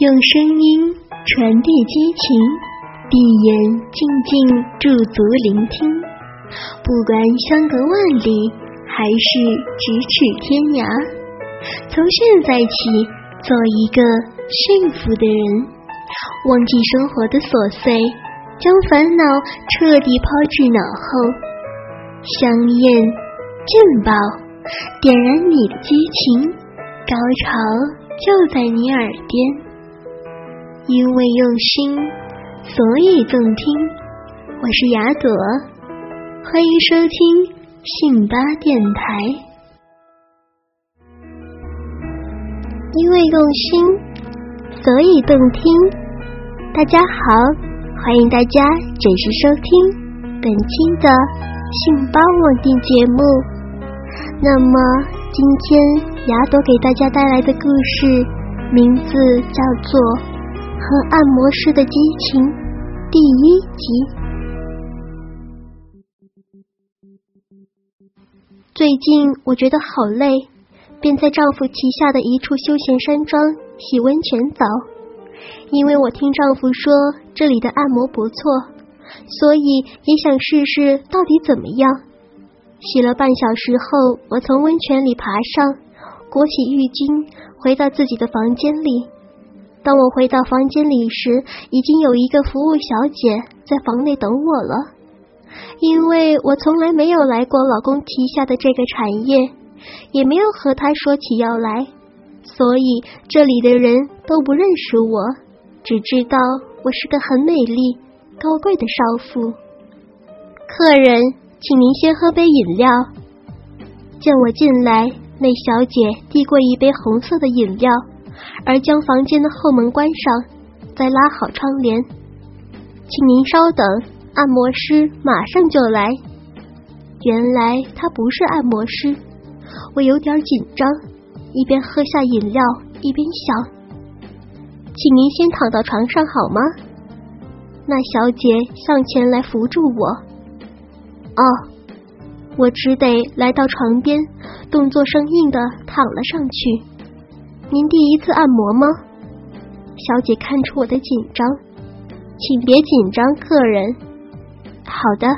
用声音传递激情，闭眼静静驻足聆听。不管相隔万里，还是咫尺天涯，从现在起，做一个幸福的人，忘记生活的琐碎，将烦恼彻底抛至脑后。香艳劲爆，点燃你的激情，高潮就在你耳边。因为用心，所以动听。我是雅朵，欢迎收听信巴电台。因为用心，所以动听。大家好，欢迎大家准时收听本期的信巴网定节目。那么，今天雅朵给大家带来的故事名字叫做。和按摩师的激情第一集。最近我觉得好累，便在丈夫旗下的一处休闲山庄洗温泉澡。因为我听丈夫说这里的按摩不错，所以也想试试到底怎么样。洗了半小时后，我从温泉里爬上，裹起浴巾，回到自己的房间里。当我回到房间里时，已经有一个服务小姐在房内等我了。因为我从来没有来过老公旗下的这个产业，也没有和他说起要来，所以这里的人都不认识我，只知道我是个很美丽、高贵的少妇。客人，请您先喝杯饮料。见我进来，那小姐递过一杯红色的饮料。而将房间的后门关上，再拉好窗帘。请您稍等，按摩师马上就来。原来他不是按摩师，我有点紧张，一边喝下饮料一边想：请您先躺到床上好吗？那小姐上前来扶住我。哦，我只得来到床边，动作生硬的躺了上去。您第一次按摩吗？小姐看出我的紧张，请别紧张，客人。好的，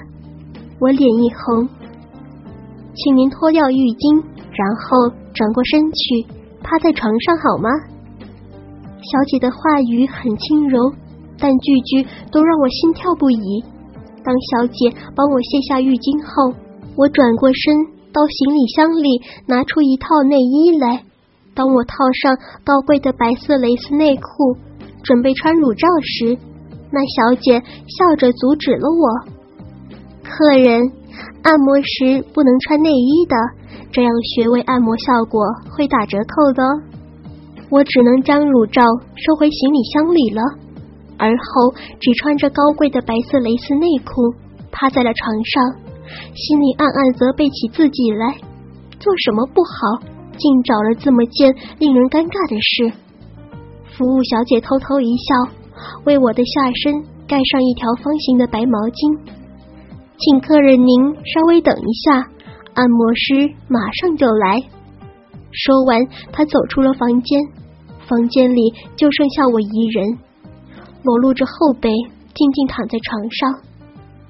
我脸一红，请您脱掉浴巾，然后转过身去，趴在床上好吗？小姐的话语很轻柔，但句句都让我心跳不已。当小姐帮我卸下浴巾后，我转过身，到行李箱里拿出一套内衣来。当我套上高贵的白色蕾丝内裤，准备穿乳罩时，那小姐笑着阻止了我。客人，按摩时不能穿内衣的，这样穴位按摩效果会打折扣的。我只能将乳罩收回行李箱里了，而后只穿着高贵的白色蕾丝内裤，趴在了床上，心里暗暗责备起自己来，做什么不好。竟找了这么件令人尴尬的事。服务小姐偷偷一笑，为我的下身盖上一条方形的白毛巾，请客人您稍微等一下，按摩师马上就来。说完，他走出了房间，房间里就剩下我一人，裸露着后背，静静躺在床上。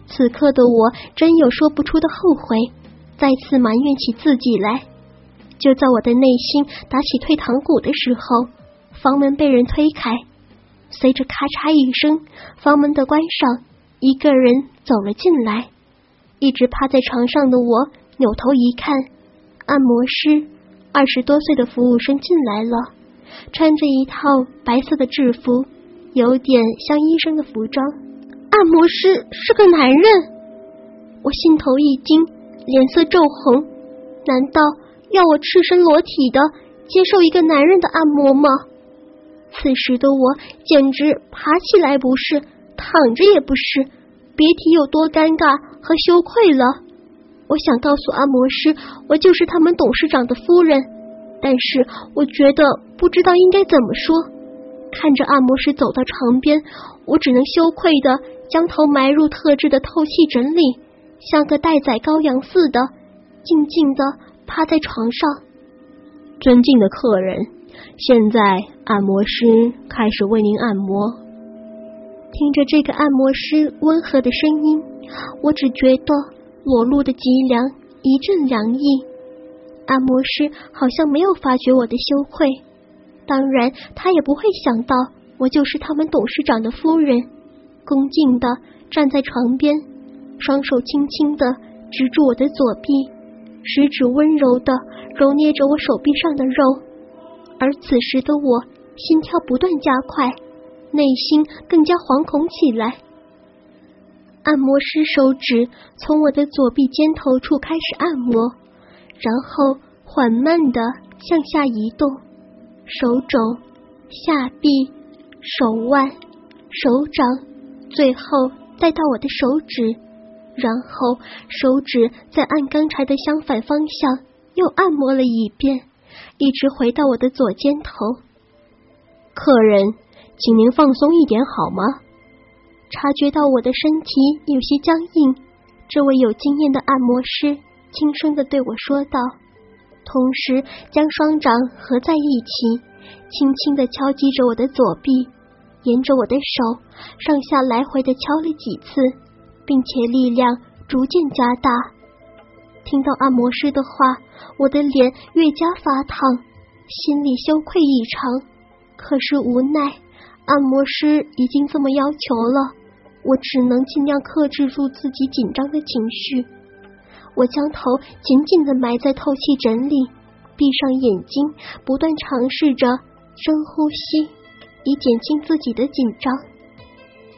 此刻的我真有说不出的后悔，再次埋怨起自己来。就在我的内心打起退堂鼓的时候，房门被人推开，随着咔嚓一声，房门的关上，一个人走了进来。一直趴在床上的我扭头一看，按摩师二十多岁的服务生进来了，穿着一套白色的制服，有点像医生的服装。按摩师是个男人，我心头一惊，脸色骤红，难道？要我赤身裸体的接受一个男人的按摩吗？此时的我简直爬起来不是，躺着也不是，别提有多尴尬和羞愧了。我想告诉按摩师，我就是他们董事长的夫人，但是我觉得不知道应该怎么说。看着按摩师走到床边，我只能羞愧的将头埋入特制的透气枕里，像个待宰羔羊似的，静静的。趴在床上，尊敬的客人，现在按摩师开始为您按摩。听着这个按摩师温和的声音，我只觉得裸露的脊梁一阵凉意。按摩师好像没有发觉我的羞愧，当然他也不会想到我就是他们董事长的夫人。恭敬的站在床边，双手轻轻的执住我的左臂，食指温柔的揉捏着我手臂上的肉。而此时的我，心跳不断加快，内心更加惶恐起来。按摩师手指从我的左臂肩头处开始按摩，然后缓慢的向下移动，手肘、下臂、手腕、手掌。最后再到我的手指，然后手指再按刚才的相反方向又按摩了一遍，一直回到我的左肩头。客人，请您放松一点好吗？察觉到我的身体有些僵硬，这位有经验的按摩师轻声的对我说道，同时将双掌合在一起，轻轻的敲击着我的左臂。沿着我的手上下来回的敲了几次，并且力量逐渐加大。听到按摩师的话，我的脸越加发烫，心里羞愧异常。可是无奈，按摩师已经这么要求了，我只能尽量克制住自己紧张的情绪。我将头紧紧的埋在透气枕里，闭上眼睛，不断尝试着深呼吸。以减轻自己的紧张。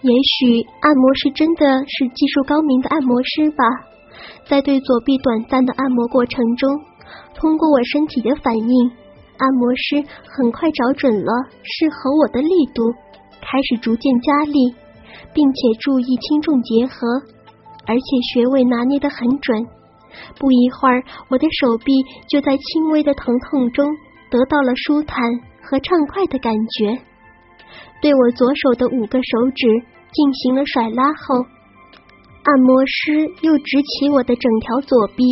也许按摩师真的是技术高明的按摩师吧。在对左臂短暂的按摩过程中，通过我身体的反应，按摩师很快找准了适合我的力度，开始逐渐加力，并且注意轻重结合，而且穴位拿捏的很准。不一会儿，我的手臂就在轻微的疼痛中得到了舒坦和畅快的感觉。对我左手的五个手指进行了甩拉后，按摩师又直起我的整条左臂，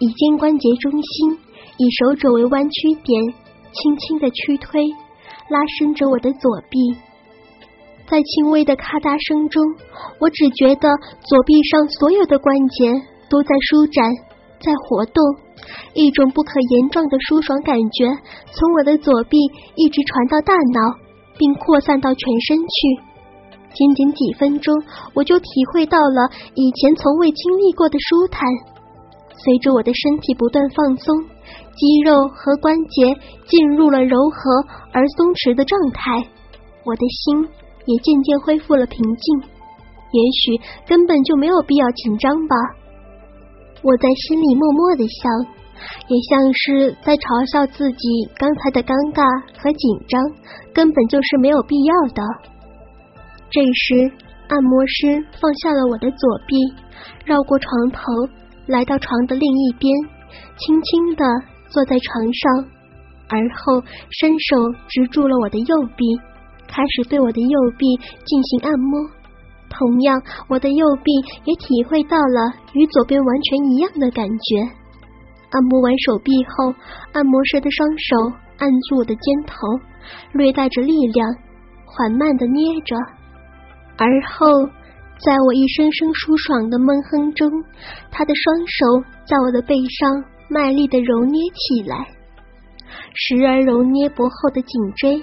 以肩关节中心，以手肘为弯曲点，轻轻的屈推，拉伸着我的左臂。在轻微的咔嗒声中，我只觉得左臂上所有的关节都在舒展，在活动，一种不可言状的舒爽感觉从我的左臂一直传到大脑。并扩散到全身去，仅仅几分钟，我就体会到了以前从未经历过的舒坦。随着我的身体不断放松，肌肉和关节进入了柔和而松弛的状态，我的心也渐渐恢复了平静。也许根本就没有必要紧张吧，我在心里默默的想。也像是在嘲笑自己刚才的尴尬和紧张，根本就是没有必要的。这时，按摩师放下了我的左臂，绕过床头，来到床的另一边，轻轻的坐在床上，而后伸手执住了我的右臂，开始对我的右臂进行按摩。同样，我的右臂也体会到了与左边完全一样的感觉。按摩完手臂后，按摩师的双手按住我的肩头，略带着力量，缓慢的捏着。而后，在我一声声舒爽的闷哼中，他的双手在我的背上卖力的揉捏起来，时而揉捏薄厚的颈椎，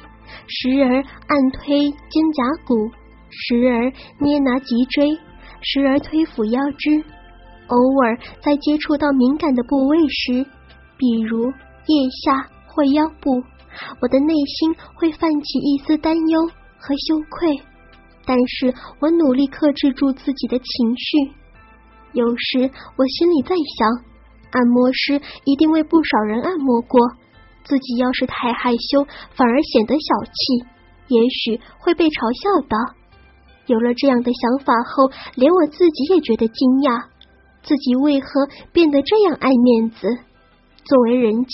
时而按推肩胛骨，时而捏拿脊椎，时而推抚腰肢。偶尔在接触到敏感的部位时，比如腋下或腰部，我的内心会泛起一丝担忧和羞愧，但是我努力克制住自己的情绪。有时我心里在想，按摩师一定为不少人按摩过，自己要是太害羞，反而显得小气，也许会被嘲笑的。有了这样的想法后，连我自己也觉得惊讶。自己为何变得这样爱面子？作为人妻，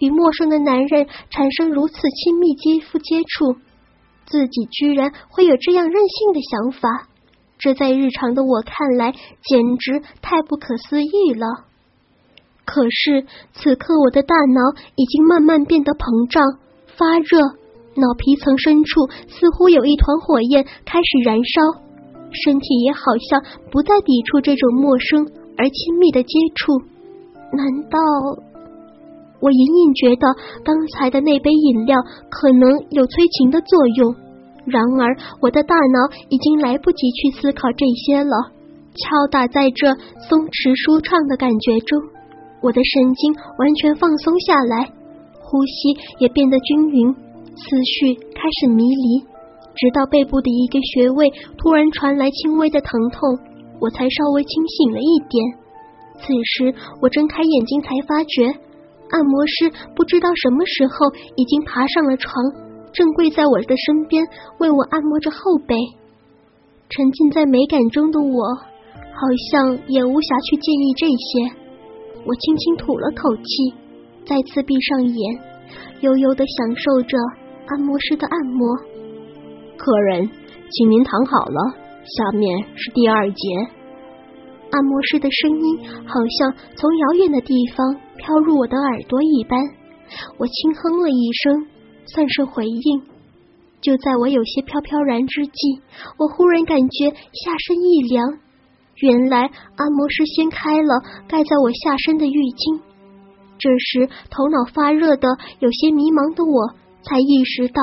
与陌生的男人产生如此亲密肌肤接触，自己居然会有这样任性的想法，这在日常的我看来简直太不可思议了。可是此刻，我的大脑已经慢慢变得膨胀，发热，脑皮层深处似乎有一团火焰开始燃烧，身体也好像不再抵触这种陌生而亲密的接触。难道我隐隐觉得刚才的那杯饮料可能有催情的作用？然而我的大脑已经来不及去思考这些了，敲打在这松弛舒畅的感觉中，我的神经完全放松下来，呼吸也变得均匀，思绪开始迷离，直到背部的一个穴位突然传来轻微的疼痛，我才稍微清醒了一点。此时我睁开眼睛，才发觉按摩师不知道什么时候已经爬上了床，正跪在我的身边为我按摩着后背。沉浸在美感中的我，好像也无暇去介意这些。我轻轻吐了口气，再次闭上眼，悠悠的享受着按摩师的按摩。客人，请您躺好了，下面是第二节。按摩师的声音好像从遥远的地方飘入我的耳朵一般，我轻哼了一声，算是回应。就在我有些飘飘然之际，我忽然感觉下身一凉，原来按摩师掀开了盖在我下身的浴巾。这时头脑发热的有些迷茫的我，才意识到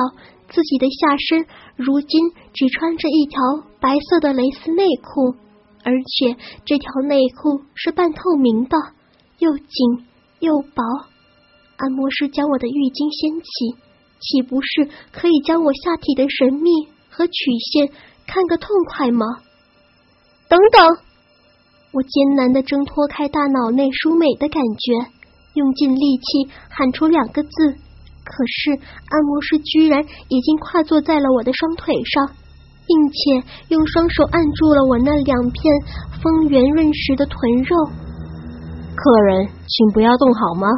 自己的下身如今只穿着一条白色的蕾丝内裤。而且这条内裤是半透明的，又紧又薄。按摩师将我的浴巾掀起，岂不是可以将我下体的神秘和曲线看个痛快吗？等等！我艰难的挣脱开大脑内舒美的感觉，用尽力气喊出两个字，可是按摩师居然已经跨坐在了我的双腿上。并且用双手按住了我那两片丰圆润实的臀肉。客人，请不要动好吗？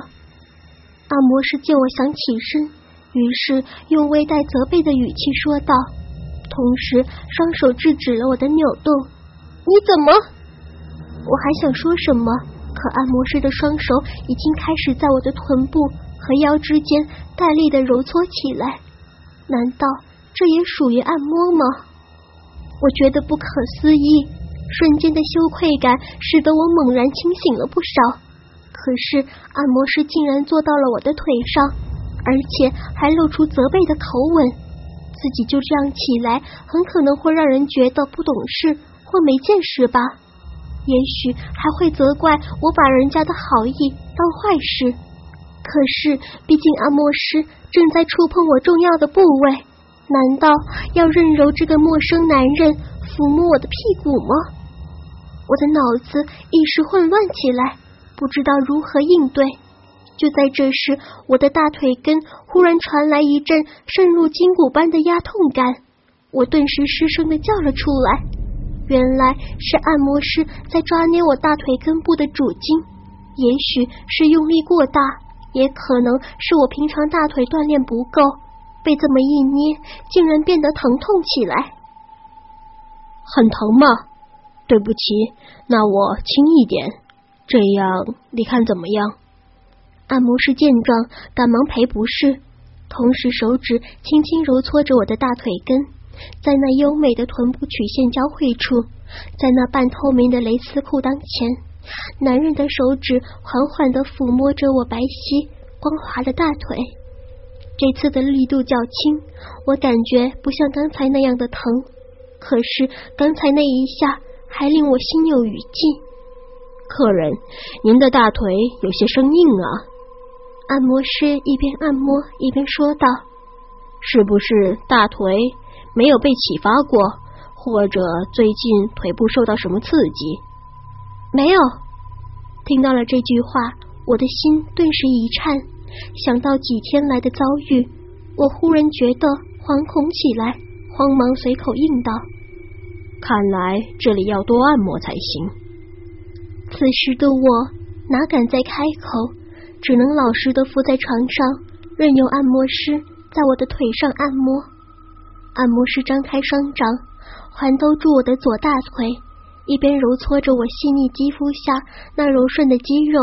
按摩师见我想起身，于是用微带责备的语气说道，同时双手制止了我的扭动。你怎么？我还想说什么，可按摩师的双手已经开始在我的臀部和腰之间大力的揉搓起来。难道这也属于按摩吗？我觉得不可思议，瞬间的羞愧感使得我猛然清醒了不少。可是按摩师竟然坐到了我的腿上，而且还露出责备的口吻。自己就这样起来，很可能会让人觉得不懂事或没见识吧？也许还会责怪我把人家的好意当坏事。可是毕竟按摩师正在触碰我重要的部位。难道要任由这个陌生男人抚摸我的屁股吗？我的脑子一时混乱起来，不知道如何应对。就在这时，我的大腿根忽然传来一阵渗入筋骨般的压痛感，我顿时失声的叫了出来。原来是按摩师在抓捏我大腿根部的主筋，也许是用力过大，也可能是我平常大腿锻炼不够。被这么一捏，竟然变得疼痛起来，很疼吗？对不起，那我轻一点，这样你看怎么样？按摩师见状，赶忙赔不是，同时手指轻轻揉搓着我的大腿根，在那优美的臀部曲线交汇处，在那半透明的蕾丝裤裆前，男人的手指缓缓的抚摸着我白皙光滑的大腿。这次的力度较轻，我感觉不像刚才那样的疼。可是刚才那一下还令我心有余悸。客人，您的大腿有些生硬啊。按摩师一边按摩一边说道：“是不是大腿没有被启发过，或者最近腿部受到什么刺激？”没有。听到了这句话，我的心顿时一颤。想到几天来的遭遇，我忽然觉得惶恐起来，慌忙随口应道：“看来这里要多按摩才行。”此时的我哪敢再开口，只能老实的伏在床上，任由按摩师在我的腿上按摩。按摩师张开双掌，环兜住我的左大腿，一边揉搓着我细腻肌肤下那柔顺的肌肉。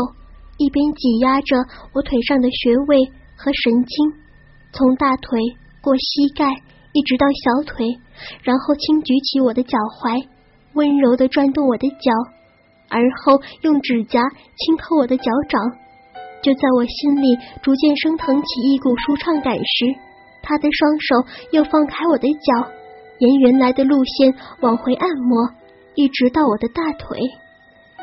一边挤压着我腿上的穴位和神经，从大腿过膝盖一直到小腿，然后轻举起我的脚踝，温柔的转动我的脚，而后用指甲轻抠我的脚掌。就在我心里逐渐升腾起一股舒畅感时，他的双手又放开我的脚，沿原来的路线往回按摩，一直到我的大腿。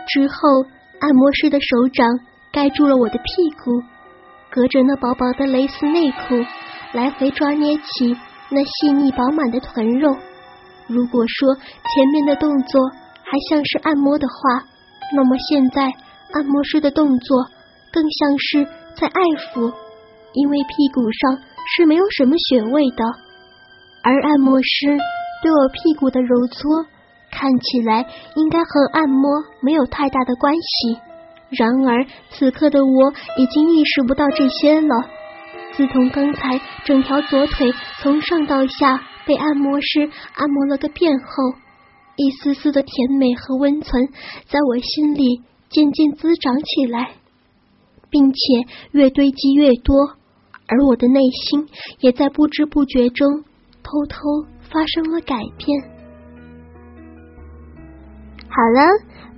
之后，按摩师的手掌盖住了我的屁股，隔着那薄薄的蕾丝内裤，来回抓捏起那细腻饱满的臀肉。如果说前面的动作还像是按摩的话，那么现在按摩师的动作更像是在爱抚，因为屁股上是没有什么穴位的，而按摩师对我屁股的揉搓。看起来应该和按摩没有太大的关系，然而此刻的我已经意识不到这些了。自从刚才整条左腿从上到下被按摩师按摩了个遍后，一丝丝的甜美和温存在我心里渐渐滋长起来，并且越堆积越多，而我的内心也在不知不觉中偷偷发生了改变。好了，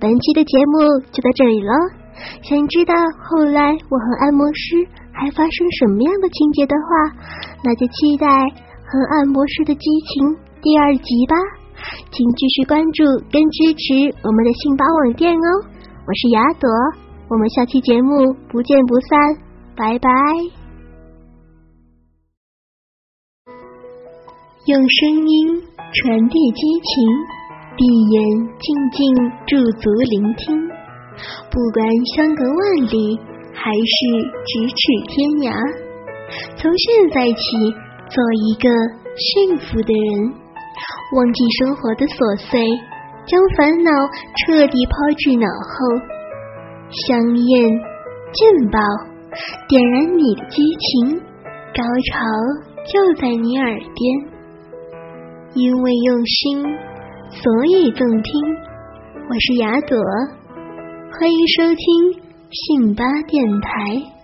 本期的节目就到这里了。想知道后来我和按摩师还发生什么样的情节的话，那就期待和按摩师的激情第二集吧。请继续关注跟支持我们的信巴网店哦。我是雅朵，我们下期节目不见不散，拜拜。用声音传递激情。闭眼静静驻足聆听，不管相隔万里还是咫尺天涯，从现在起做一个幸福的人，忘记生活的琐碎，将烦恼彻底抛至脑后。香艳劲爆，点燃你的激情，高潮就在你耳边，因为用心。所以动听，我是雅朵，欢迎收听信巴电台。